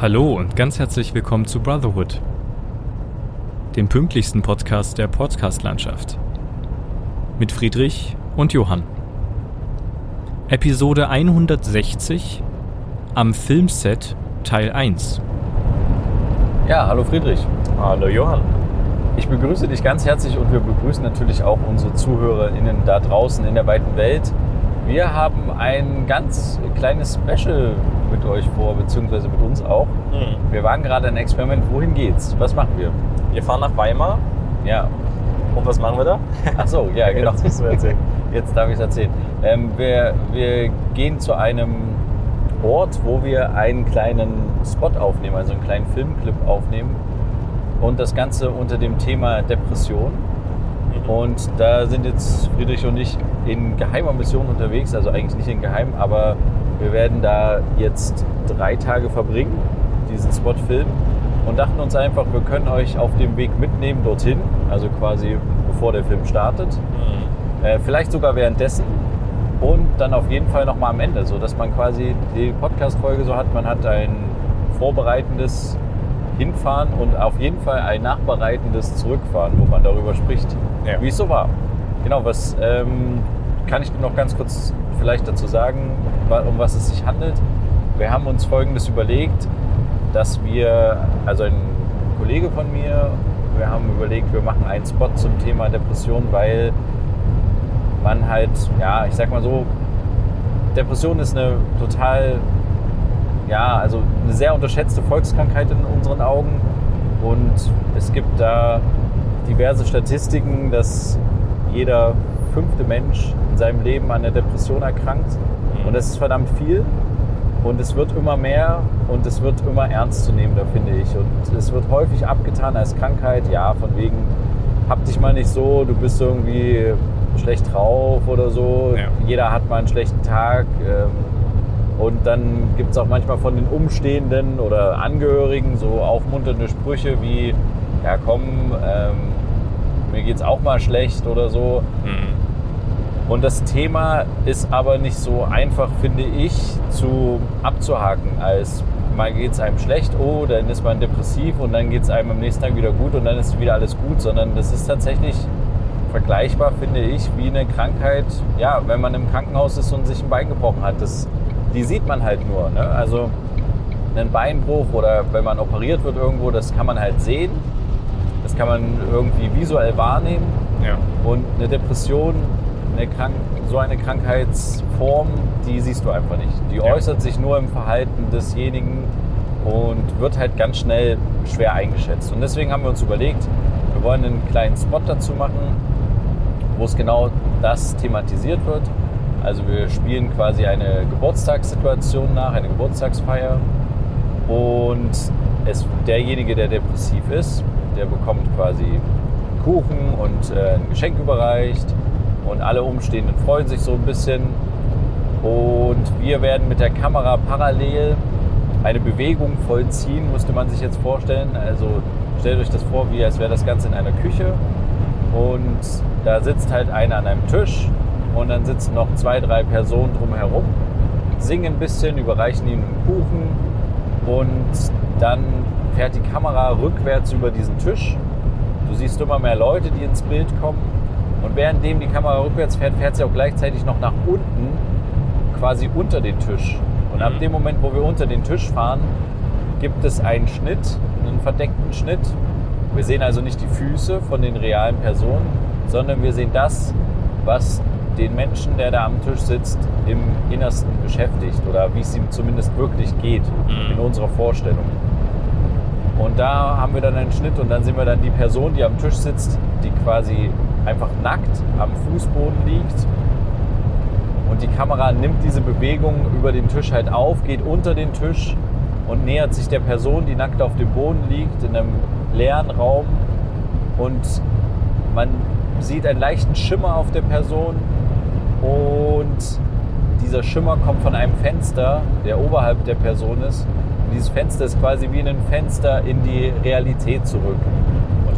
Hallo und ganz herzlich willkommen zu Brotherhood, dem pünktlichsten Podcast der Podcast-Landschaft. Mit Friedrich und Johann. Episode 160 am Filmset Teil 1. Ja, hallo Friedrich. Hallo Johann. Ich begrüße dich ganz herzlich und wir begrüßen natürlich auch unsere ZuhörerInnen da draußen in der weiten Welt. Wir haben ein ganz kleines Special mit euch vor, beziehungsweise mit uns auch. Hm. Wir waren gerade ein Experiment. Wohin geht's? Was machen wir? Wir fahren nach Weimar. Ja. Und was machen wir da? Ach so, ja, genau. Jetzt müssen wir erzählen. Jetzt darf ich es erzählen. Ähm, wir, wir gehen zu einem Ort, wo wir einen kleinen Spot aufnehmen, also einen kleinen Filmclip aufnehmen. Und das Ganze unter dem Thema Depression. Und da sind jetzt Friedrich und ich in geheimer Mission unterwegs, also eigentlich nicht in geheim, aber wir werden da jetzt drei Tage verbringen, diesen Spot filmen und dachten uns einfach, wir können euch auf dem Weg mitnehmen dorthin, also quasi bevor der Film startet, Hm. äh, vielleicht sogar währenddessen und dann auf jeden Fall nochmal am Ende, so dass man quasi die Podcast-Folge so hat, man hat ein vorbereitendes Hinfahren und auf jeden Fall ein nachbereitendes Zurückfahren, wo man darüber spricht, Ja. wie es so war. Genau, was ähm, kann ich noch ganz kurz vielleicht dazu sagen, um was es sich handelt? Wir haben uns Folgendes überlegt, dass wir, also ein Kollege von mir, wir haben überlegt, wir machen einen Spot zum Thema Depression, weil man halt, ja, ich sag mal so, Depression ist eine total, ja, also eine sehr unterschätzte Volkskrankheit in unseren Augen. Und es gibt da diverse Statistiken, dass jeder fünfte Mensch in seinem Leben an der Depression erkrankt. Und das ist verdammt viel. Und es wird immer mehr und es wird immer ernstzunehmender, finde ich. Und es wird häufig abgetan als Krankheit. Ja, von wegen, hab dich mal nicht so, du bist irgendwie schlecht drauf oder so. Ja. Jeder hat mal einen schlechten Tag. Ähm, und dann gibt es auch manchmal von den Umstehenden oder Angehörigen so aufmunternde Sprüche wie, ja komm, ähm, mir geht's auch mal schlecht oder so. Hm. Und das Thema ist aber nicht so einfach, finde ich, zu abzuhaken, als mal geht es einem schlecht, oh, dann ist man depressiv und dann geht es einem am nächsten Tag wieder gut und dann ist wieder alles gut, sondern das ist tatsächlich vergleichbar, finde ich, wie eine Krankheit, ja, wenn man im Krankenhaus ist und sich ein Bein gebrochen hat. Das, die sieht man halt nur. Ne? Also einen Beinbruch oder wenn man operiert wird irgendwo, das kann man halt sehen. Das kann man irgendwie visuell wahrnehmen. Ja. Und eine Depression, eine Krank so eine Krankheitsform, die siehst du einfach nicht. Die Ja. äußert sich nur im Verhalten desjenigen und wird halt ganz schnell schwer eingeschätzt. Und deswegen haben wir uns überlegt, wir wollen einen kleinen Spot dazu machen, wo es genau das thematisiert wird. Also wir spielen quasi eine Geburtstagssituation nach, eine Geburtstagsfeier. Und es, derjenige, der depressiv ist, der bekommt quasi Kuchen und äh, ein Geschenk überreicht. Und alle Umstehenden freuen sich so ein bisschen. Und wir werden mit der Kamera parallel eine Bewegung vollziehen, musste man sich jetzt vorstellen. Also stellt euch das vor, wie als wäre das Ganze in einer Küche. Und da sitzt halt einer an einem Tisch und dann sitzen noch zwei, drei Personen drumherum, singen ein bisschen, überreichen ihm einen Kuchen und dann fährt die Kamera rückwärts über diesen Tisch. Du siehst immer mehr Leute, die ins Bild kommen. Und währenddem die Kamera rückwärts fährt, fährt sie auch gleichzeitig noch nach unten, quasi unter den Tisch. Und ab Mhm. dem Moment, wo wir unter den Tisch fahren, gibt es einen Schnitt, einen verdeckten Schnitt. Wir sehen also nicht die Füße von den realen Personen, sondern wir sehen das, was den Menschen, der da am Tisch sitzt, im Innersten beschäftigt oder wie es ihm zumindest wirklich geht Mhm. in unserer Vorstellung. Und da haben wir dann einen Schnitt und dann sehen wir dann die Person, die am Tisch sitzt, die quasi einfach nackt am Fußboden liegt. Und die Kamera nimmt diese Bewegung über den Tisch halt auf, geht unter den Tisch und nähert sich der Person, die nackt auf dem Boden liegt, in einem leeren Raum. Und man sieht einen leichten Schimmer auf der Person und dieser Schimmer kommt von einem Fenster, der oberhalb der Person ist. Und dieses Fenster ist quasi wie ein Fenster in die Realität zurück.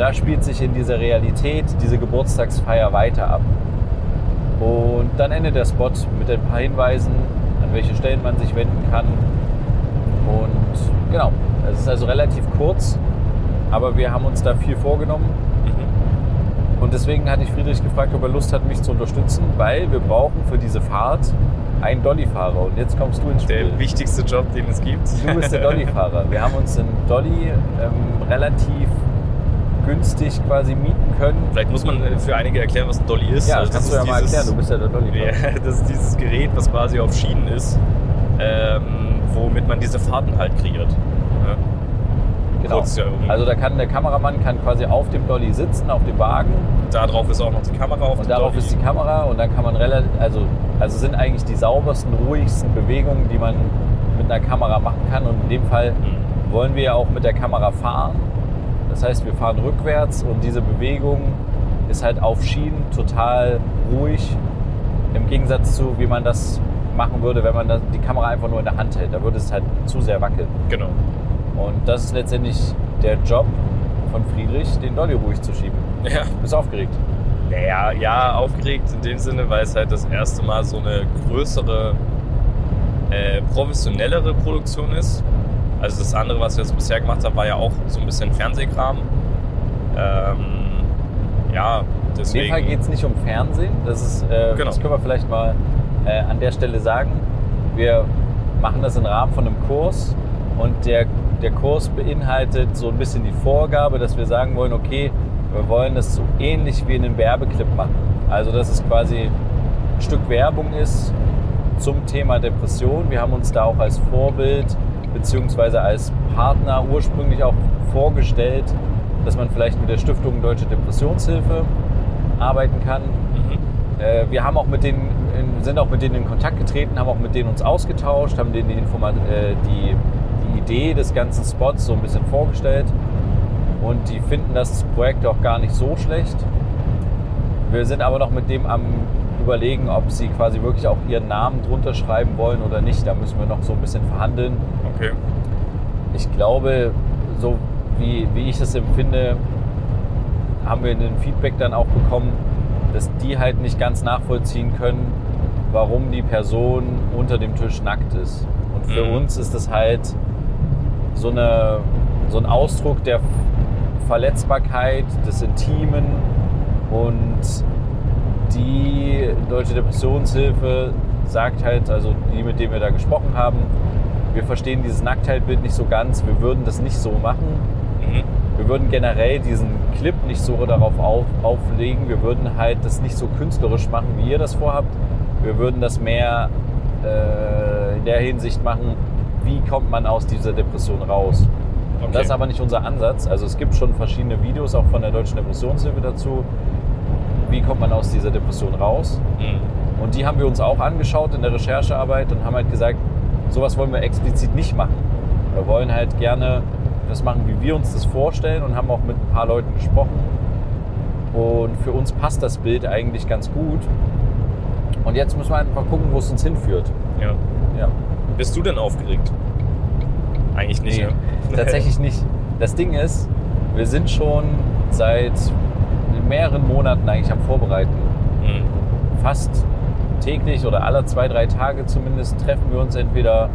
Da spielt sich in dieser Realität diese Geburtstagsfeier weiter ab. Und dann endet der Spot mit ein paar Hinweisen, an welche Stellen man sich wenden kann. Und Genau. Es ist also relativ kurz, aber wir haben uns da viel vorgenommen. Mhm. Und deswegen hatte ich Friedrich gefragt, ob er Lust hat, mich zu unterstützen, weil wir brauchen für diese Fahrt einen Dolly-Fahrer. Und jetzt kommst du ins Spiel. Der wichtigste Job, den es gibt. Du bist der Dolly-Fahrer. Wir haben uns einen Dolly ähm, relativ günstig quasi mieten können. Vielleicht muss man für einige erklären, was ein Dolly ist. Ja, Also das kannst du ja mal dieses- erklären. Du bist ja der Dolly-Fahrer. Ja, das ist dieses Gerät, was quasi auf Schienen ist, ähm, womit man diese Fahrten halt kreiert. Ja. Genau. Ja, um- Also da kann der Kameramann kann quasi auf dem Dolly sitzen, auf dem Wagen Darauf ist auch noch die Kamera auf und darauf Dolly. ist die Kamera und dann kann man relativ, also, also sind eigentlich die saubersten, ruhigsten Bewegungen, die man mit einer Kamera machen kann und in dem Fall Mhm. wollen wir ja auch mit der Kamera fahren. Das heißt, wir fahren rückwärts und diese Bewegung ist halt auf Schienen total ruhig. Im Gegensatz zu, wie man das machen würde, wenn man die Kamera einfach nur in der Hand hält. Da würde es halt zu sehr wackeln. Genau. Und das ist letztendlich der Job von Friedrich, den Dolly ruhig zu schieben. Ja. Bist du aufgeregt? Naja, ja, aufgeregt in dem Sinne, weil es halt das erste Mal so eine größere, äh, professionellere Produktion ist. Also das andere, was wir jetzt bisher gemacht haben, war ja auch so ein bisschen Fernsehkram. Ähm, ja, In deswegen. dem Fall geht es nicht um Fernsehen. Das, ist, äh, Genau. das können wir vielleicht mal äh, an der Stelle sagen. Wir machen das im Rahmen von einem Kurs und der, der Kurs beinhaltet so ein bisschen die Vorgabe, dass wir sagen wollen, okay, wir wollen das so ähnlich wie in einem Werbeclip machen. Also dass es quasi ein Stück Werbung ist zum Thema Depression. Wir haben uns da auch als Vorbild beziehungsweise als Partner ursprünglich auch vorgestellt, dass man vielleicht mit der Stiftung Deutsche Depressionshilfe arbeiten kann. Mhm. Äh, wir haben auch mit denen, in, sind auch mit denen in Kontakt getreten, haben auch mit denen uns ausgetauscht, haben denen die, Informa äh, die, die Idee des ganzen Spots so ein bisschen vorgestellt. Und die finden das Projekt auch gar nicht so schlecht. Wir sind aber noch mit dem am überlegen, ob sie quasi wirklich auch ihren Namen drunter schreiben wollen oder nicht. Da müssen wir noch so ein bisschen verhandeln. Okay. Ich glaube, so wie, wie ich das empfinde, haben wir ein Feedback dann auch bekommen, dass die halt nicht ganz nachvollziehen können, warum die Person unter dem Tisch nackt ist. Und für Mhm. uns ist das halt so, eine, so ein Ausdruck der Verletzbarkeit, des Intimen und die Deutsche Depressionshilfe sagt halt, also die, mit denen wir da gesprochen haben, wir verstehen dieses Nacktheitbild nicht so ganz, wir würden das nicht so machen. Mhm. Wir würden generell diesen Clip nicht so darauf auf, auflegen. Wir würden halt das nicht so künstlerisch machen, wie ihr das vorhabt. Wir würden das mehr äh, in der Hinsicht machen, wie kommt man aus dieser Depression raus. Und Okay. das ist aber nicht unser Ansatz. Also es gibt schon verschiedene Videos auch von der Deutschen Depressionshilfe dazu. Wie kommt man aus dieser Depression raus? Mhm. Und die haben wir uns auch angeschaut in der Recherchearbeit und haben halt gesagt, sowas wollen wir explizit nicht machen. Wir wollen halt gerne das machen, wie wir uns das vorstellen und haben auch mit ein paar Leuten gesprochen. Und für uns passt das Bild eigentlich ganz gut. Und jetzt müssen wir einfach gucken, wo es uns hinführt. Ja. Ja. Bist du denn aufgeregt? Eigentlich nicht. Nee, ne? tatsächlich nicht. Das Ding ist, wir sind schon seit mehreren Monaten eigentlich am Vorbereiten. Mhm. fast täglich oder alle zwei, drei Tage zumindest treffen wir uns entweder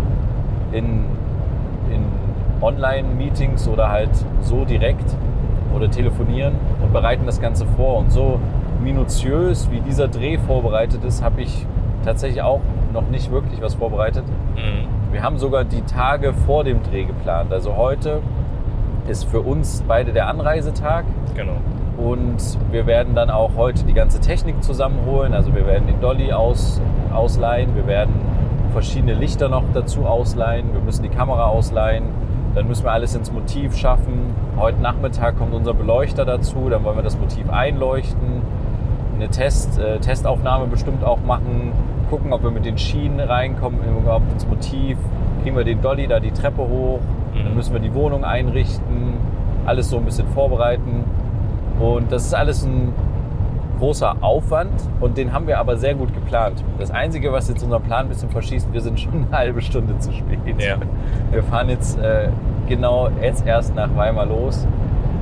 in, in Online-Meetings oder halt so direkt oder telefonieren und bereiten das Ganze vor. Und so minutiös wie dieser Dreh vorbereitet ist, habe ich tatsächlich auch noch nicht wirklich was vorbereitet. Mhm. Wir haben sogar die Tage vor dem Dreh geplant. Also heute ist für uns beide der Anreisetag. Genau. Und wir werden dann auch heute die ganze Technik zusammenholen. Also wir werden den Dolly aus, ausleihen, wir werden verschiedene Lichter noch dazu ausleihen, wir müssen die Kamera ausleihen, dann müssen wir alles ins Motiv schaffen. Heute Nachmittag kommt unser Beleuchter dazu, dann wollen wir das Motiv einleuchten, eine Test, äh, Testaufnahme bestimmt auch machen, gucken, ob wir mit den Schienen reinkommen, überhaupt ins Motiv, kriegen wir den Dolly da die Treppe hoch, dann Mhm. müssen wir die Wohnung einrichten, alles so ein bisschen vorbereiten. Und das ist alles ein großer Aufwand und den haben wir aber sehr gut geplant. Das Einzige, was jetzt unseren Plan ein bisschen verschießt, wir sind schon eine halbe Stunde zu spät. Ja. Wir fahren jetzt äh, genau jetzt erst nach Weimar los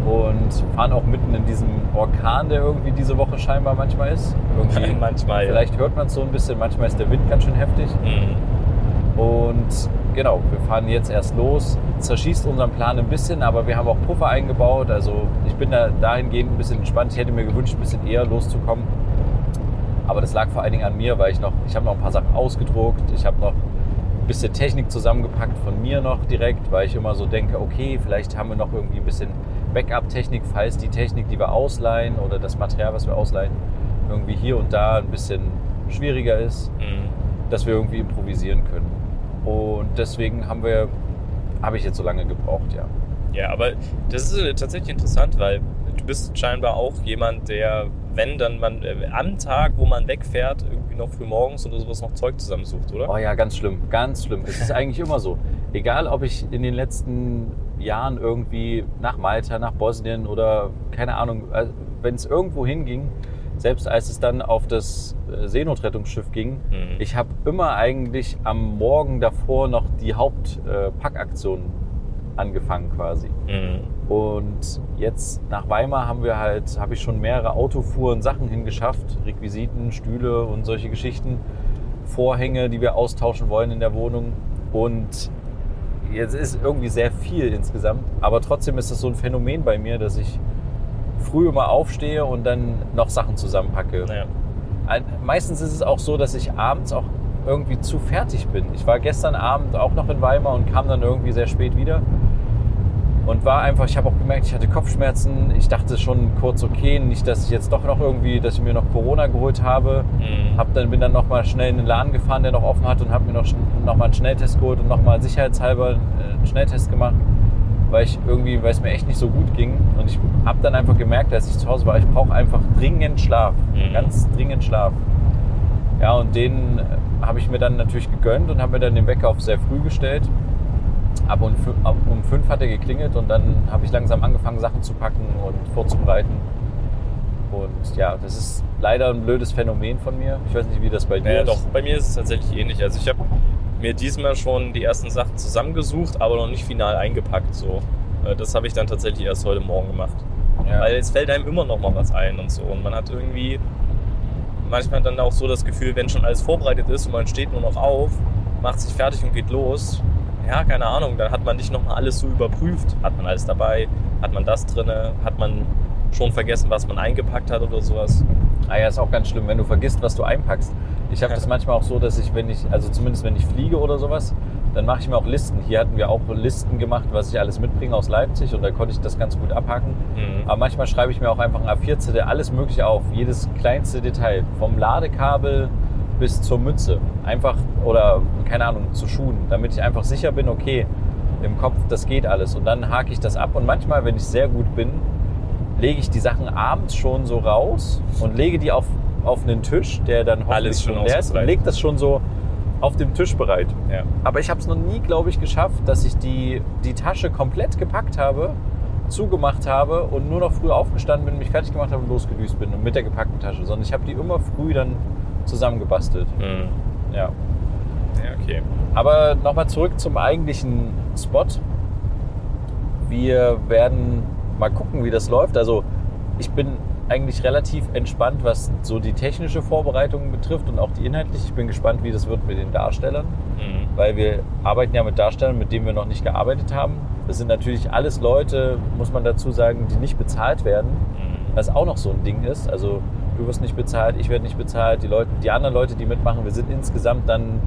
und fahren auch mitten in diesem Orkan, der irgendwie diese Woche scheinbar manchmal ist. Irgendwie, Manchmal, ja. Vielleicht hört man es so ein bisschen, manchmal ist der Wind ganz schön heftig. Mhm. Und genau, wir fahren jetzt erst los. Zerschießt unseren Plan ein bisschen, aber wir haben auch Puffer eingebaut. Also ich bin da dahingehend ein bisschen entspannt. Ich hätte mir gewünscht, ein bisschen eher loszukommen. Aber das lag vor allen Dingen an mir, weil ich noch, ich habe noch ein paar Sachen ausgedruckt. Ich habe noch ein bisschen Technik zusammengepackt von mir noch direkt, weil ich immer so denke, okay, vielleicht haben wir noch irgendwie ein bisschen Backup-Technik, falls die Technik, die wir ausleihen oder das Material, was wir ausleihen, irgendwie hier und da ein bisschen schwieriger ist, Mhm. dass wir irgendwie improvisieren können. Und deswegen haben wir, habe ich jetzt so lange gebraucht, ja. Ja, aber das ist äh, tatsächlich interessant, weil du bist scheinbar auch jemand, der, wenn dann man äh, am Tag, wo man wegfährt, irgendwie noch früh morgens oder sowas noch Zeug zusammensucht, oder? Oh ja, ganz schlimm, ganz schlimm. Es ist eigentlich immer so. Egal, ob ich in den letzten Jahren irgendwie nach Malta, nach Bosnien oder keine Ahnung, äh, wenn es irgendwo hinging, selbst als es dann auf das äh, Seenotrettungsschiff ging, Mhm. ich habe immer eigentlich am Morgen davor noch die Hauptpackaktion angefangen quasi. Mhm. Und jetzt nach Weimar haben wir halt, habe ich schon mehrere Autofuhren Sachen hingeschafft, Requisiten, Stühle und solche Geschichten, Vorhänge, die wir austauschen wollen in der Wohnung. Und jetzt ist irgendwie sehr viel insgesamt, aber trotzdem ist es so ein Phänomen bei mir, dass ich früh immer aufstehe und dann noch Sachen zusammenpacke. Ein- Meistens ist es auch so, dass ich abends auch irgendwie zu fertig bin. Ich war gestern Abend auch noch in Weimar und kam dann irgendwie sehr spät wieder. Und war einfach, ich habe auch gemerkt, ich hatte Kopfschmerzen. Ich dachte schon kurz, okay, nicht, dass ich jetzt doch noch irgendwie, dass ich mir noch Corona geholt habe. Mhm. Hab dann, bin dann noch mal schnell in den Laden gefahren, der noch offen hat und habe mir noch, schn- noch mal einen Schnelltest geholt und noch mal sicherheitshalber äh, einen Schnelltest gemacht, weil ich irgendwie, weil es mir echt nicht so gut ging. Und ich habe dann einfach gemerkt, als ich zu Hause war, ich brauche einfach dringend Schlaf, Mhm. ganz dringend Schlaf. Ja, und den äh, habe ich mir dann natürlich gegönnt und habe mir dann den Wecker auf sehr früh gestellt. Ab um, um fünf hat er geklingelt und dann habe ich langsam angefangen, Sachen zu packen und vorzubereiten. Und ja, das ist leider ein blödes Phänomen von mir. Ich weiß nicht, wie das bei dir Naja, ist. doch, bei mir ist es tatsächlich ähnlich. Also ich habe mir diesmal schon die ersten Sachen zusammengesucht, aber noch nicht final eingepackt. So. Äh, Das habe ich dann tatsächlich erst heute Morgen gemacht. Ja. Weil es fällt einem immer noch mal was ein und so. Und man hat irgendwie manchmal dann auch so das Gefühl, wenn schon alles vorbereitet ist und man steht nur noch auf, macht sich fertig und geht los. Ja, keine Ahnung, dann hat man nicht noch mal alles so überprüft. Hat man alles dabei? Hat man das drinne? Hat man schon vergessen, was man eingepackt hat oder sowas? Ah ja, ist auch ganz schlimm, wenn du vergisst, was du einpackst. Ich habe das manchmal auch so, dass ich, wenn ich, also zumindest wenn ich fliege oder sowas, dann mache ich mir auch Listen. Hier hatten wir auch Listen gemacht, was ich alles mitbringe aus Leipzig und da konnte ich das ganz gut abhaken. Mhm. Aber manchmal schreibe ich mir auch einfach ein A4-Zettel alles Mögliche auf, jedes kleinste Detail, vom Ladekabel bis zur Mütze. Einfach, oder keine Ahnung, zu Schuhen, damit ich einfach sicher bin, okay, im Kopf, das geht alles. Und dann hake ich das ab und manchmal, wenn ich sehr gut bin, lege ich die Sachen abends schon so raus und lege die auf, auf einen Tisch, der dann hoffentlich Alles schon leer ist und lege das schon so auf dem Tisch bereit. Ja. Aber ich habe es noch nie, glaube ich, geschafft, dass ich die, die Tasche komplett gepackt habe, zugemacht habe und nur noch früh aufgestanden bin, mich fertig gemacht habe und losgedüst bin und mit der gepackten Tasche, sondern ich habe die immer früh dann zusammengebastelt. Mhm. Ja. Ja, okay. Aber nochmal zurück zum eigentlichen Spot. Wir werden mal gucken, wie das läuft. Also ich bin eigentlich relativ entspannt, was so die technische Vorbereitung betrifft und auch die inhaltliche. Ich bin gespannt, wie das wird mit den Darstellern, Mhm. weil wir arbeiten ja mit Darstellern, mit denen wir noch nicht gearbeitet haben. Das sind natürlich alles Leute, muss man dazu sagen, die nicht bezahlt werden, Mhm. was auch noch so ein Ding ist. Also du wirst nicht bezahlt, ich werde nicht bezahlt, die, Leute, die anderen Leute, die mitmachen, wir sind insgesamt dann,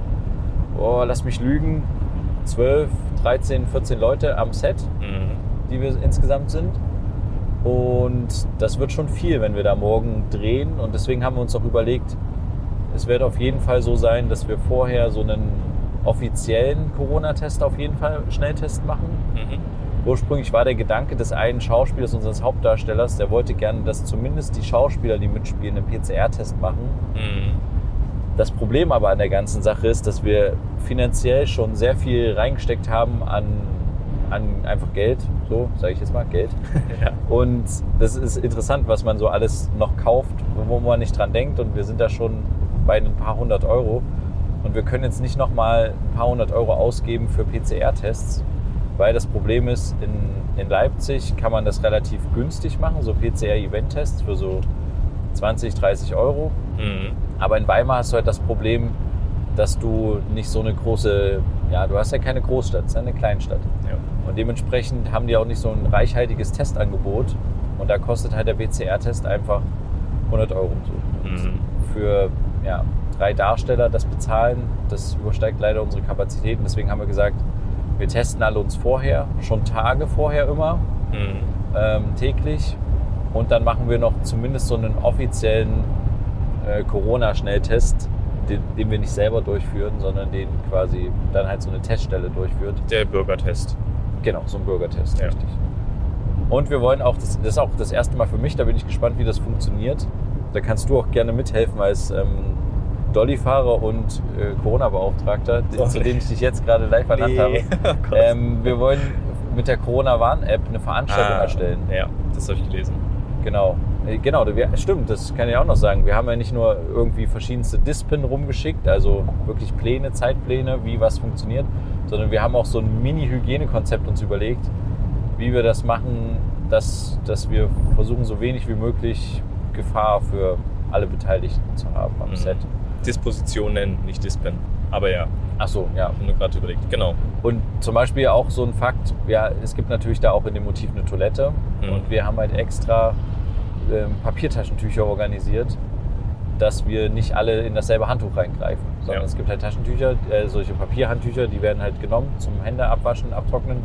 oh, lass mich lügen, 12, 13, 14 Leute am Set, Mhm. Die wir insgesamt sind. Und das wird schon viel, wenn wir da morgen drehen. Und deswegen haben wir uns auch überlegt, es wird auf jeden Fall so sein, dass wir vorher so einen offiziellen Corona-Test auf jeden Fall, Schnelltest machen. Mhm. Ursprünglich war der Gedanke des einen Schauspielers, unseres Hauptdarstellers, der wollte gerne, dass zumindest die Schauspieler, die mitspielen, einen PCR-Test machen. Mhm. Das Problem aber an der ganzen Sache ist, dass wir finanziell schon sehr viel reingesteckt haben an, an einfach Geld, so sage ich jetzt mal, Geld. Ja. Und das ist interessant, was man so alles noch kauft, wo man nicht dran denkt. Und wir sind da schon bei ein paar hundert Euro. Und wir können jetzt nicht nochmal ein paar hundert Euro ausgeben für PCR-Tests, weil das Problem ist, in, in Leipzig kann man das relativ günstig machen, so PCR-Event-Tests für so 20, 30 Euro. Mhm. Aber in Weimar hast du halt das Problem, dass du nicht so eine große, ja, du hast ja keine Großstadt, es ist ja eine Kleinstadt. Ja. Und dementsprechend haben die auch nicht so ein reichhaltiges Testangebot. Und da kostet halt der PCR-Test einfach 100 Euro. Mhm. Für ja, drei Darsteller das bezahlen, das übersteigt leider unsere Kapazitäten. Deswegen haben wir gesagt, wir testen alle uns vorher, schon Tage vorher immer, Mhm. ähm, täglich. Und dann machen wir noch zumindest so einen offiziellen äh, Corona-Schnelltest, den, den wir nicht selber durchführen, sondern den quasi dann halt so eine Teststelle durchführt. Der Bürgertest. Genau, so ein Bürgertest, Ja. richtig. Und wir wollen auch, das, das ist auch das erste Mal für mich, da bin ich gespannt, wie das funktioniert. Da kannst du auch gerne mithelfen als ähm, Dolly-Fahrer und äh, Corona-Beauftragter, Oh, zu nee. dem ich dich jetzt gerade live ernannt habe. Oh. Ähm, wir wollen mit der Corona-Warn-App eine Veranstaltung Ah, erstellen. Ja, das habe ich gelesen. Genau. Äh, Genau, wir, stimmt, das kann ich auch noch sagen. Wir haben ja nicht nur irgendwie verschiedenste Dispen rumgeschickt, also wirklich Pläne, Zeitpläne, wie was funktioniert, sondern wir haben auch so ein Mini-Hygienekonzept uns überlegt, wie wir das machen, dass, dass wir versuchen, so wenig wie möglich Gefahr für alle Beteiligten zu haben am Mhm. Set. Disposition nennen, nicht Dispen. Aber ja, Ach so, ja. wenn du gerade überlegt. Genau. Und zum Beispiel auch so ein Fakt, ja, es gibt natürlich da auch in dem Motiv eine Toilette Mhm. und wir haben halt extra ähm, Papiertaschentücher organisiert, dass wir nicht alle in dasselbe Handtuch reingreifen, sondern Ja. es gibt halt Taschentücher, äh, solche Papierhandtücher, die werden halt genommen zum Hände abwaschen, abtrocknen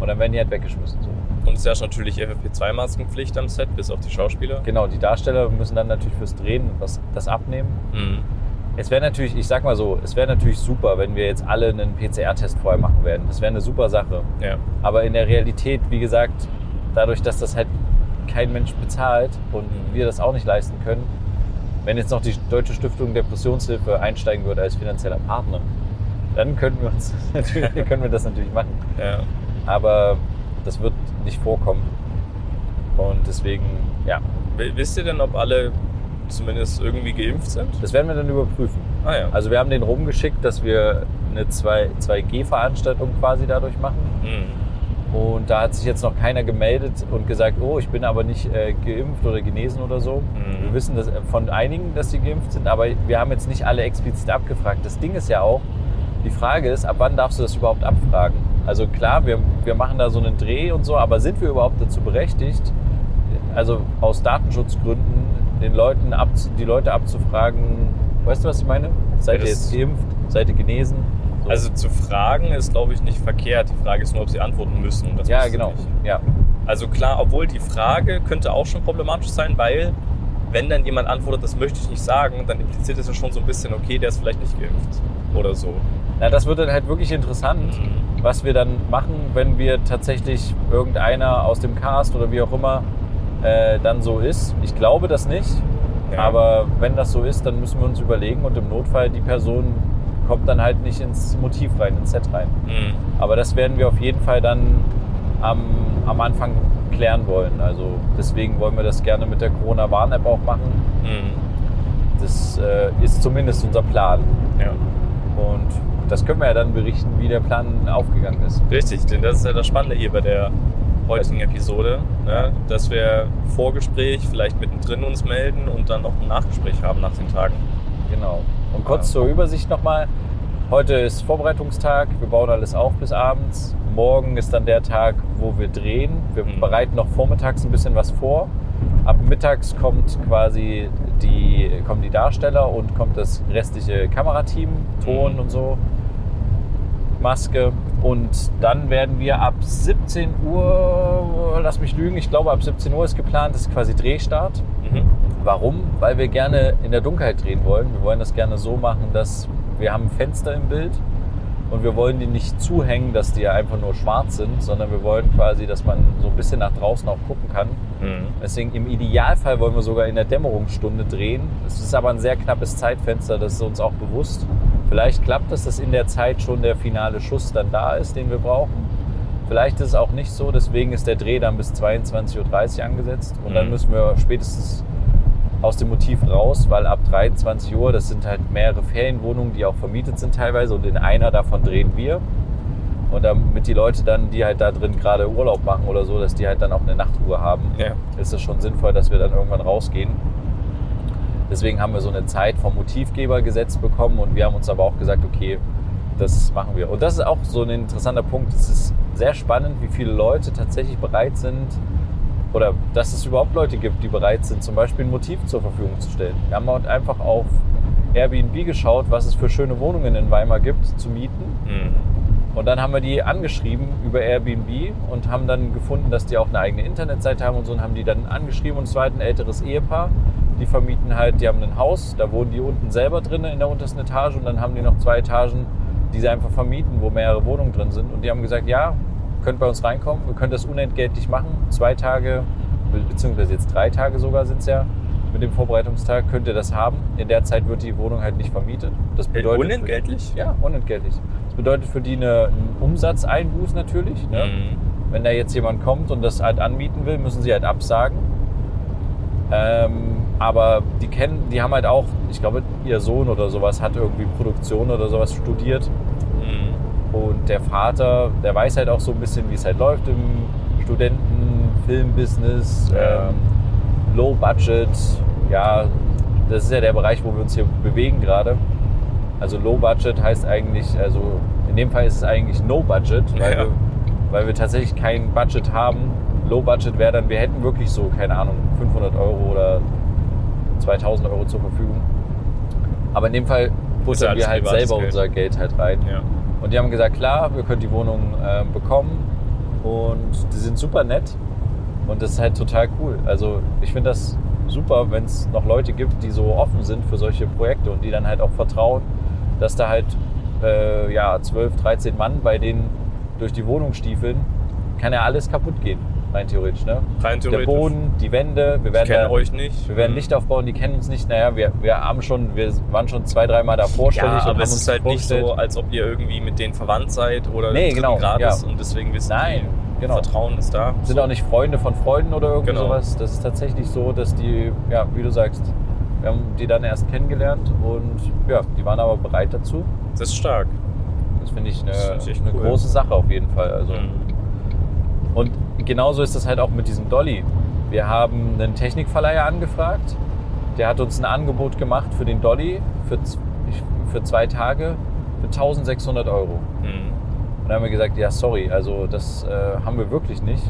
und dann werden die halt weggeschmissen. So. Und es herrscht natürlich FFP2-Maskenpflicht am Set, bis auf die Schauspieler. Genau, die Darsteller müssen dann natürlich fürs Drehen was, das abnehmen. Mhm. Es wäre natürlich, ich sag mal so, es wäre natürlich super, wenn wir jetzt alle einen PCR-Test vorher machen werden. Das wäre eine super Sache. Ja. Aber in der Realität, wie gesagt, dadurch, dass das halt kein Mensch bezahlt und wir das auch nicht leisten können, wenn jetzt noch die Deutsche Stiftung Depressionshilfe einsteigen würde als finanzieller Partner, dann könnten wir, uns natürlich, können wir das natürlich machen. ja. Aber das wird nicht vorkommen. Und deswegen, ja, Wisst ihr denn, ob alle zumindest irgendwie geimpft sind? das werden wir dann überprüfen. Ah ja. Also wir haben den rumgeschickt, dass wir eine 2 2G-Veranstaltung quasi dadurch machen. Mhm. Und da hat sich jetzt noch keiner gemeldet und gesagt, oh, ich bin aber nicht äh, geimpft oder genesen oder so. Mhm. Wir wissen das von einigen, dass sie geimpft sind, aber wir haben jetzt nicht alle explizit abgefragt. Das Ding ist ja auch, die Frage ist, ab wann darfst du das überhaupt abfragen? Also klar, wir, wir machen da so einen Dreh und so, aber sind wir überhaupt dazu berechtigt, also aus Datenschutzgründen den Leuten ab, die Leute abzufragen, weißt du, was ich meine? Seid ihr jetzt geimpft? Seid ihr genesen? So. Also zu fragen ist, glaube ich, nicht verkehrt. Die Frage ist nur, ob sie antworten müssen. Das ja, genau. Ja, Also klar, obwohl die Frage könnte auch schon problematisch sein, weil wenn dann jemand antwortet, das möchte ich nicht sagen, dann impliziert es ja schon so ein bisschen, okay, der ist vielleicht nicht geimpft oder so. Na, das wird dann halt wirklich interessant, Mhm. was wir dann machen, wenn wir tatsächlich irgendeiner aus dem Cast oder wie auch immer äh, dann so ist. Ich glaube das nicht, Ja. aber wenn das so ist, dann müssen wir uns überlegen und im Notfall die Person kommt dann halt nicht ins Motiv rein, ins Set rein. Mhm. Aber das werden wir auf jeden Fall dann am, am Anfang klären wollen. Also deswegen wollen wir das gerne mit der Corona-Warn-App auch machen. Mhm. Das äh, ist zumindest unser Plan. Ja. Und das können wir ja dann berichten, wie der Plan aufgegangen ist. Richtig, denn das ist ja das Spannende hier bei der heutigen Episode, ne? dass wir Vorgespräch vielleicht mittendrin uns melden und dann noch ein Nachgespräch haben nach den Tagen. Genau. Und kurz zur Übersicht nochmal. Heute ist Vorbereitungstag. Wir bauen alles auf bis abends. Morgen ist dann der Tag, wo wir drehen. Wir Mhm. bereiten noch vormittags ein bisschen was vor. Ab mittags kommt quasi die, kommen die Darsteller und kommt das restliche Kamerateam, Ton Mhm. und so, Maske. Und dann werden wir ab 17 Uhr, lass mich lügen, ich glaube ab 17 Uhr ist geplant, ist quasi Drehstart. Mhm. Warum? Weil wir gerne in der Dunkelheit drehen wollen. Wir wollen das gerne so machen, dass wir haben Fenster im Bild und wir wollen die nicht zuhängen, dass die ja einfach nur schwarz sind, sondern wir wollen quasi, dass man so ein bisschen nach draußen auch gucken kann. Mhm. Deswegen im Idealfall wollen wir sogar in der Dämmerungsstunde drehen. Es ist aber ein sehr knappes Zeitfenster, das ist uns auch bewusst. Vielleicht klappt es, dass in der Zeit schon der finale Schuss dann da ist, den wir brauchen. Vielleicht ist es auch nicht so, deswegen ist der Dreh dann bis 22.30 Uhr angesetzt und dann Mhm. müssen wir spätestens aus dem Motiv raus, weil ab 23 Uhr, das sind halt mehrere Ferienwohnungen, die auch vermietet sind teilweise und in einer davon drehen wir. Und damit die Leute dann, die halt da drin gerade Urlaub machen oder so, dass die halt dann auch eine Nachtruhe haben, Ja. ist es schon sinnvoll, dass wir dann irgendwann rausgehen. Deswegen haben wir so eine Zeit vom Motivgeber gesetzt bekommen und wir haben uns aber auch gesagt, okay, das machen wir. Und das ist auch so ein interessanter Punkt. Es ist sehr spannend, wie viele Leute tatsächlich bereit sind oder dass es überhaupt Leute gibt, die bereit sind, zum Beispiel ein Motiv zur Verfügung zu stellen. Wir haben halt einfach auf Airbnb geschaut, was es für schöne Wohnungen in Weimar gibt zu mieten. Mhm. Und dann haben wir die angeschrieben über Airbnb und haben dann gefunden, dass die auch eine eigene Internetseite haben und so und haben die dann angeschrieben und es war halt ein älteres Ehepaar. Die vermieten halt, die haben ein Haus, da wohnen die unten selber drin in der untersten Etage und dann haben die noch zwei Etagen, die sie einfach vermieten, wo mehrere Wohnungen drin sind. Und die haben gesagt, ja, könnt bei uns reinkommen, wir können das unentgeltlich machen. Zwei Tage, beziehungsweise jetzt drei Tage sogar sind es ja. Mit dem Vorbereitungstag könnt ihr das haben. In der Zeit wird die Wohnung halt nicht vermietet. Das bedeutet Unentgeltlich? ja, unentgeltlich. Das bedeutet für die eine, einen Umsatzeinbuß natürlich. Ne? Mhm. Wenn da jetzt jemand kommt und das halt anbieten will, müssen sie halt absagen. Ähm, aber die kennen, die haben halt auch, ich glaube, ihr Sohn oder sowas hat irgendwie Produktion oder sowas studiert. Und der Vater, der weiß halt auch so ein bisschen, wie es halt läuft im Studenten-Filmbusiness, Ja. ähm, Low Budget. Ja, das ist ja der Bereich, wo wir uns hier bewegen gerade. Also Low Budget heißt eigentlich, also in dem Fall ist es eigentlich No Budget, weil, Ja. wir, weil wir tatsächlich kein Budget haben. Low Budget wäre dann, wir hätten wirklich so, keine Ahnung, 500 Euro oder 2000 Euro zur Verfügung. Aber in dem Fall alles wir halt selber Geld. unser Geld halt rein. Ja. Und die haben gesagt, klar, wir können die Wohnung ähm, bekommen. Und die sind super nett. Und das ist halt total cool. Also ich finde das super, wenn es noch Leute gibt, die so offen sind für solche Projekte und die dann halt auch vertrauen, dass da halt äh, ja, 12, 13 Mann bei denen durch die Wohnung stiefeln, kann ja alles kaputt gehen, rein theoretisch. Ne? Rein Der theoretisch. Boden, die Wände, wir werden kenne da, euch nicht. wir werden Mhm. Licht aufbauen, die kennen uns nicht. Naja, wir, wir haben schon, wir waren schon zwei, dreimal da vorstellig Ja, und aber es ist halt nicht so, als ob ihr irgendwie mit denen verwandt seid oder Nee, genau, Grades ja. und deswegen wissen Nein, die, genau. Vertrauen ist da. sind auch nicht Freunde von Freunden oder irgendwie Genau. sowas. Das ist tatsächlich so, dass die, ja, wie du sagst, wir haben die dann erst kennengelernt und ja, die waren aber bereit dazu. Das ist stark. Das finde ich eine, find ich eine cool. große Sache auf jeden Fall. Also. Mhm. Und genauso ist das halt auch mit diesem Dolly. Wir haben einen Technikverleiher angefragt. Der hat uns ein Angebot gemacht für den Dolly für, für zwei Tage für 1600 Euro. Mhm. Und dann haben wir gesagt, ja, sorry, also das äh, haben wir wirklich nicht.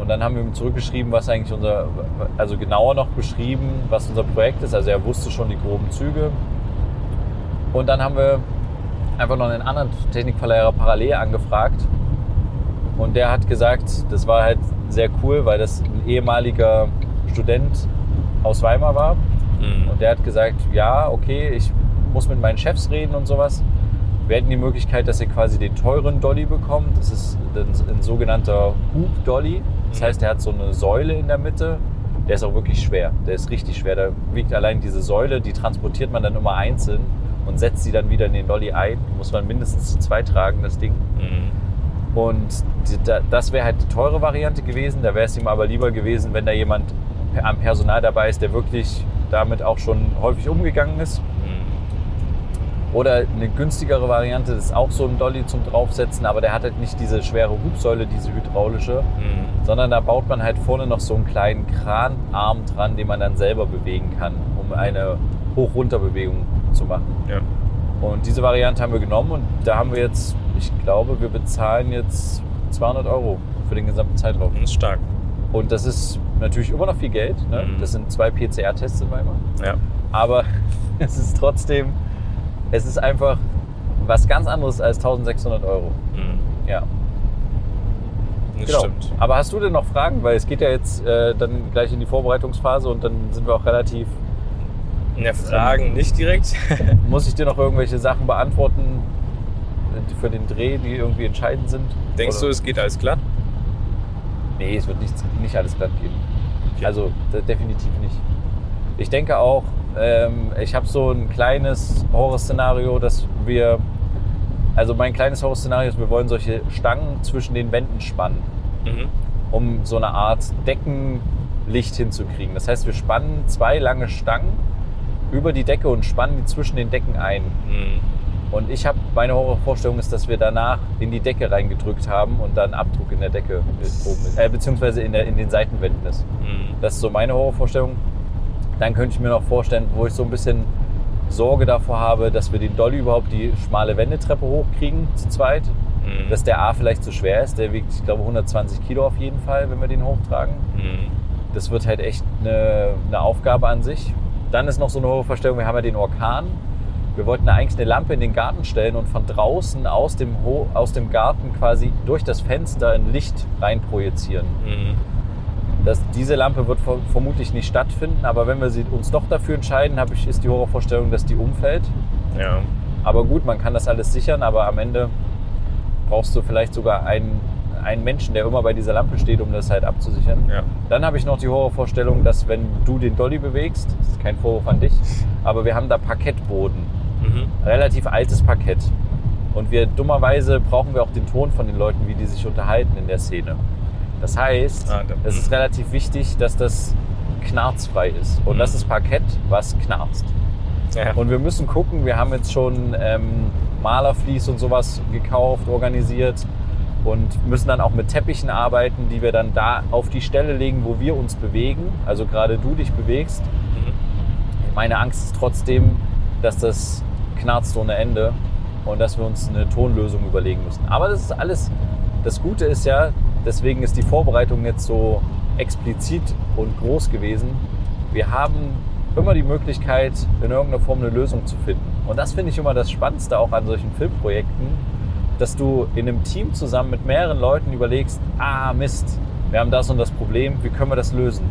Und dann haben wir ihm zurückgeschrieben, was eigentlich unser, also genauer noch beschrieben, was unser Projekt ist. Also er wusste schon die groben Züge. Und dann haben wir einfach noch einen anderen Technikverleiher parallel angefragt. Und der hat gesagt, das war halt sehr cool, weil das ein ehemaliger Student aus Weimar war. Mhm. Und der hat gesagt, ja, okay, ich muss mit meinen Chefs reden und sowas. Wir hätten die Möglichkeit, dass ihr quasi den teuren Dolly bekommt. Das ist ein, ein sogenannter Hub Dolly. Das Mhm. heißt, der hat so eine Säule in der Mitte. Der ist auch wirklich schwer. Der ist richtig schwer. Da wiegt allein diese Säule, die transportiert man dann immer einzeln und setzt sie dann wieder in den Dolly ein. Muss man mindestens zu zweit tragen, das Ding. Mhm. Und das wäre halt die teure Variante gewesen. Da wäre es ihm aber lieber gewesen, wenn da jemand am Personal dabei ist, der wirklich damit auch schon häufig umgegangen ist. Mhm. Oder eine günstigere Variante, das ist auch so ein Dolly zum Draufsetzen, aber der hat halt nicht diese schwere Hubsäule, diese hydraulische, Mhm. sondern da baut man halt vorne noch so einen kleinen Kranarm dran, den man dann selber bewegen kann, um eine Hoch-Runter-Bewegung zu machen. Ja. Und diese Variante haben wir genommen und da haben wir jetzt, ich glaube, wir bezahlen jetzt 200 Euro für den gesamten Zeitraum. Das ist stark. Und das ist natürlich immer noch viel Geld. Ne? Mhm. Das sind zwei PCR-Tests in Weimar. Ja. Aber es ist trotzdem, es ist einfach was ganz anderes als 1600 Euro. Mhm. Ja, Das genau. stimmt. Aber hast du denn noch Fragen? Weil es geht ja jetzt äh, dann gleich in die Vorbereitungsphase und dann sind wir auch relativ. Ja, Fragen nicht direkt. Muss ich dir noch irgendwelche Sachen beantworten für den Dreh, die irgendwie entscheidend sind? Denkst Oder- du, es geht alles glatt? Nee, es wird nichts, nicht alles glatt gehen. Okay. Also de- definitiv nicht. Ich denke auch, ähm, ich habe so ein kleines Horrorszenario, dass wir, also mein kleines Horrorszenario ist, wir wollen solche Stangen zwischen den Wänden spannen, Mhm. um so eine Art Deckenlicht hinzukriegen. Das heißt, wir spannen zwei lange Stangen über die Decke und spannen die zwischen den Decken ein. Mhm. Und ich habe, meine Horrorvorstellung ist, dass wir danach in die Decke reingedrückt haben und dann Abdruck in der Decke oben ist, äh, beziehungsweise in, der, in den Seitenwänden ist. Mhm. Das ist so meine Horrorvorstellung. Dann könnte ich mir noch vorstellen, wo ich so ein bisschen Sorge davor habe, dass wir den Dolly überhaupt die schmale Wendetreppe hochkriegen zu zweit. Mhm. Dass der A vielleicht zu schwer ist. Der wiegt, ich glaube, 120 Kilo auf jeden Fall, wenn wir den hochtragen. Mhm. Das wird halt echt eine, eine Aufgabe an sich. Dann ist noch so eine hohe Verstellung, wir haben ja den Orkan. Wir wollten eigentlich eine Lampe in den Garten stellen und von draußen aus dem, aus dem Garten quasi durch das Fenster ein Licht rein projizieren. Mhm. Das, diese Lampe wird ver vermutlich nicht stattfinden, aber wenn wir sie, uns doch dafür entscheiden, habe ich, ist die Horrorvorstellung, dass die umfällt. Ja. Aber gut, man kann das alles sichern, aber am Ende brauchst du vielleicht sogar einen, einen Menschen, der immer bei dieser Lampe steht, um das halt abzusichern. Ja. Dann habe ich noch die Horrorvorstellung, dass wenn du den Dolly bewegst, das ist kein Vorwurf an dich, aber wir haben da Parkettboden, Mhm. relativ altes Parkett. Und wir dummerweise brauchen wir auch den Ton von den Leuten, wie die sich unterhalten in der Szene. Das heißt, Ah, es ist relativ wichtig, dass das knarzfrei ist. Und das ist Parkett, was knarzt. Ja. Und wir müssen gucken, wir haben jetzt schon ähm, Malerflies und sowas gekauft, organisiert und müssen dann auch mit Teppichen arbeiten, die wir dann da auf die Stelle legen, wo wir uns bewegen. Also gerade du dich bewegst. Mhm. Meine Angst ist trotzdem, dass das knarzt ohne Ende und dass wir uns eine Tonlösung überlegen müssen. Aber das ist alles, das Gute ist ja, deswegen ist die Vorbereitung jetzt so explizit und groß gewesen. Wir haben immer die Möglichkeit, in irgendeiner Form eine Lösung zu finden. Und das finde ich immer das Spannendste auch an solchen Filmprojekten, dass du in einem Team zusammen mit mehreren Leuten überlegst, ah Mist, wir haben das und das Problem, wie können wir das lösen?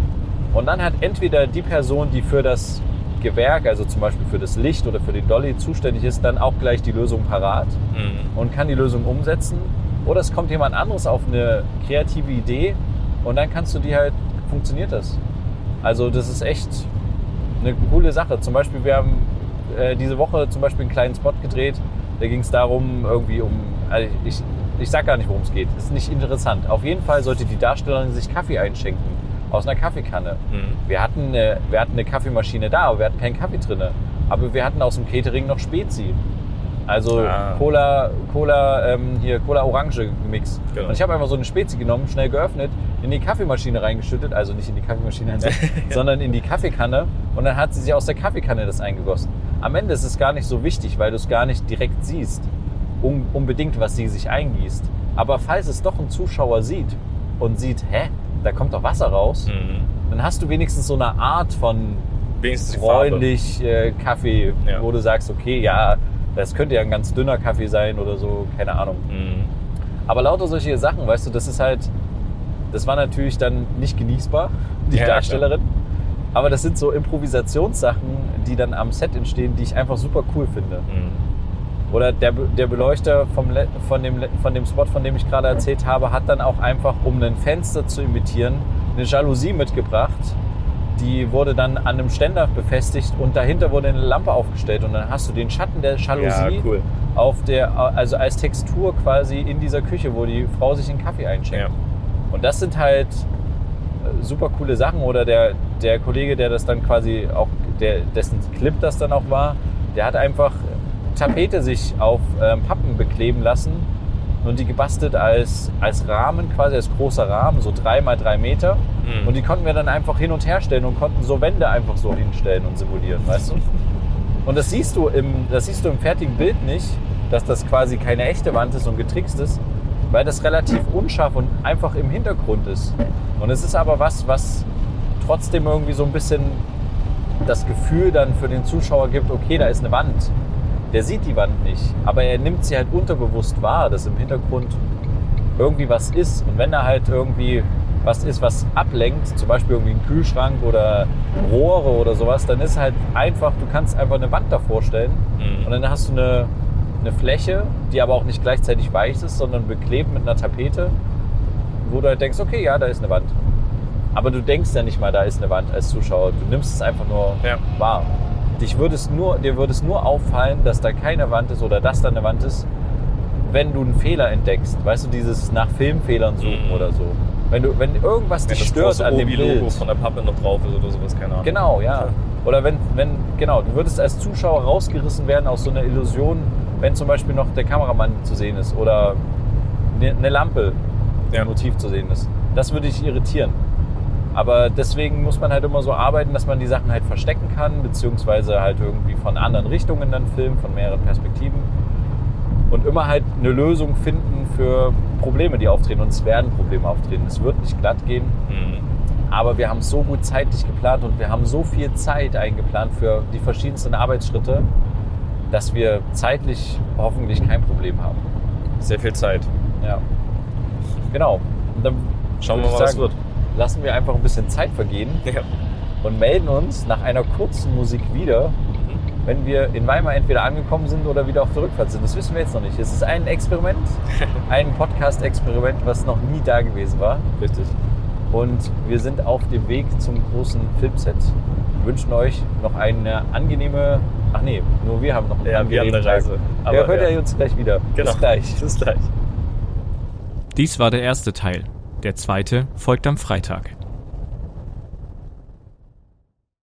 Und dann hat entweder die Person, die für das Gewerk, also zum Beispiel für das Licht oder für den Dolly zuständig ist, dann auch gleich die Lösung parat Mhm. und kann die Lösung umsetzen. Oder es kommt jemand anderes auf eine kreative Idee und dann kannst du die halt, funktioniert das. Also das ist echt eine coole Sache. Zum Beispiel, wir haben äh, diese Woche zum Beispiel einen kleinen Spot gedreht. Da ging es darum, irgendwie um, also ich, ich sag gar nicht, worum es geht. Ist nicht interessant. Auf jeden Fall sollte die Darstellerin sich Kaffee einschenken aus einer Kaffeekanne. Mhm. Wir hatten, eine, wir hatten eine Kaffeemaschine da, aber wir hatten keinen Kaffee drin. Aber wir hatten aus dem Catering noch Spezi. Also Ah. Cola, Cola, ähm, hier Cola Orange Mix. Genau. Und ich habe einfach so eine Spezi genommen, schnell geöffnet, in die Kaffeemaschine reingeschüttet, also nicht in die Kaffeemaschine, sich, sondern in die Kaffeekanne. Und dann hat sie sich aus der Kaffeekanne das eingegossen. Am Ende ist es gar nicht so wichtig, weil du es gar nicht direkt siehst, un unbedingt, was sie sich eingießt. Aber falls es doch ein Zuschauer sieht und sieht, hä, da kommt doch Wasser raus, Mhm. dann hast du wenigstens so eine Art von Wenigstens freundlich äh, Kaffee, Ja. wo du sagst, okay, ja, das könnte ja ein ganz dünner Kaffee sein oder so, keine Ahnung. Mhm. Aber lauter solche Sachen, weißt du, das ist halt, das war natürlich dann nicht genießbar, die Ja, Darstellerin. Aber das sind so Improvisationssachen, die dann am Set entstehen, die ich einfach super cool finde. Mhm. Oder der, der Beleuchter vom, von, dem, von dem Spot, von dem ich gerade erzählt habe, hat dann auch einfach, um ein Fenster zu imitieren, eine Jalousie mitgebracht. Die wurde dann an einem Ständer befestigt und dahinter wurde eine Lampe aufgestellt. Und dann hast du den Schatten der Ja, Jalousie cool. auf der, also als Textur quasi in dieser Küche, wo die Frau sich einen Kaffee einschenkt. Ja. Und das sind halt äh, super coole Sachen. Oder der, der Kollege, der das dann quasi auch, der, dessen Clip das dann auch war, der hat einfach Tapete sich auf ähm, Pappen bekleben lassen und die gebastelt als, als Rahmen, quasi als großer Rahmen, so drei mal drei Meter. Mhm. Und die konnten wir dann einfach hin und her stellen und konnten so Wände einfach so hinstellen und simulieren, weißt du? Und das siehst du im, das siehst du im fertigen Bild nicht, dass das quasi keine echte Wand ist und getrickst ist, weil das relativ unscharf und einfach im Hintergrund ist. Und es ist aber was, was trotzdem irgendwie so ein bisschen das Gefühl dann für den Zuschauer gibt, okay, da ist eine Wand. Der sieht die Wand nicht, aber er nimmt sie halt unterbewusst wahr, dass im Hintergrund irgendwie was ist. Und wenn da halt irgendwie was ist, was ablenkt, zum Beispiel irgendwie ein Kühlschrank oder Rohre oder sowas, dann ist halt einfach, du kannst einfach eine Wand davor stellen Mhm. und dann hast du eine, eine Fläche, die aber auch nicht gleichzeitig weich ist, sondern beklebt mit einer Tapete, wo du halt denkst, okay, ja, da ist eine Wand. Aber du denkst ja nicht mal, da ist eine Wand als Zuschauer. Du nimmst es einfach nur Ja. wahr. Dich würde es nur, dir würde es nur auffallen, dass da keine Wand ist oder dass da eine Wand ist, wenn du einen Fehler entdeckst. Weißt du, dieses nach Filmfehlern suchen Mhm. oder so. Wenn, du, wenn irgendwas Wenn dich stört an dem Bild. von der Pappe noch drauf ist oder sowas, keine Ahnung. Genau, ja. Oder wenn, wenn, genau, du würdest als Zuschauer rausgerissen werden aus so einer Illusion, wenn zum Beispiel noch der Kameramann zu sehen ist oder ne- eine Lampe Ja. im Motiv zu sehen ist. Das würde dich irritieren. Aber deswegen muss man halt immer so arbeiten, dass man die Sachen halt verstecken kann, beziehungsweise halt irgendwie von anderen Richtungen dann filmen, von mehreren Perspektiven. Und immer halt eine Lösung finden für Probleme, die auftreten. Und es werden Probleme auftreten. Es wird nicht glatt gehen. Mhm. Aber wir haben so gut zeitlich geplant und wir haben so viel Zeit eingeplant für die verschiedensten Arbeitsschritte, dass wir zeitlich hoffentlich kein Problem haben. Sehr viel Zeit. Ja. Genau. Und dann Schauen wir mal, was sagen, wird. Lassen wir einfach ein bisschen Zeit vergehen Ja. und melden uns nach einer kurzen Musik wieder, wenn wir in Weimar entweder angekommen sind oder wieder auf der Rückfahrt sind. Das wissen wir jetzt noch nicht. Es ist ein Experiment, ein Podcast-Experiment, was noch nie da gewesen war. Richtig. Und wir sind auf dem Weg zum großen Filmset. Wir wünschen euch noch eine angenehme. Ach nee, nur wir haben noch einen Ja, wir haben angenehmen eine Reise. Aber ja, hört ja. ihr uns gleich wieder. Genau. Bis gleich. Bis gleich. Dies war der erste Teil. Der zweite folgt am Freitag.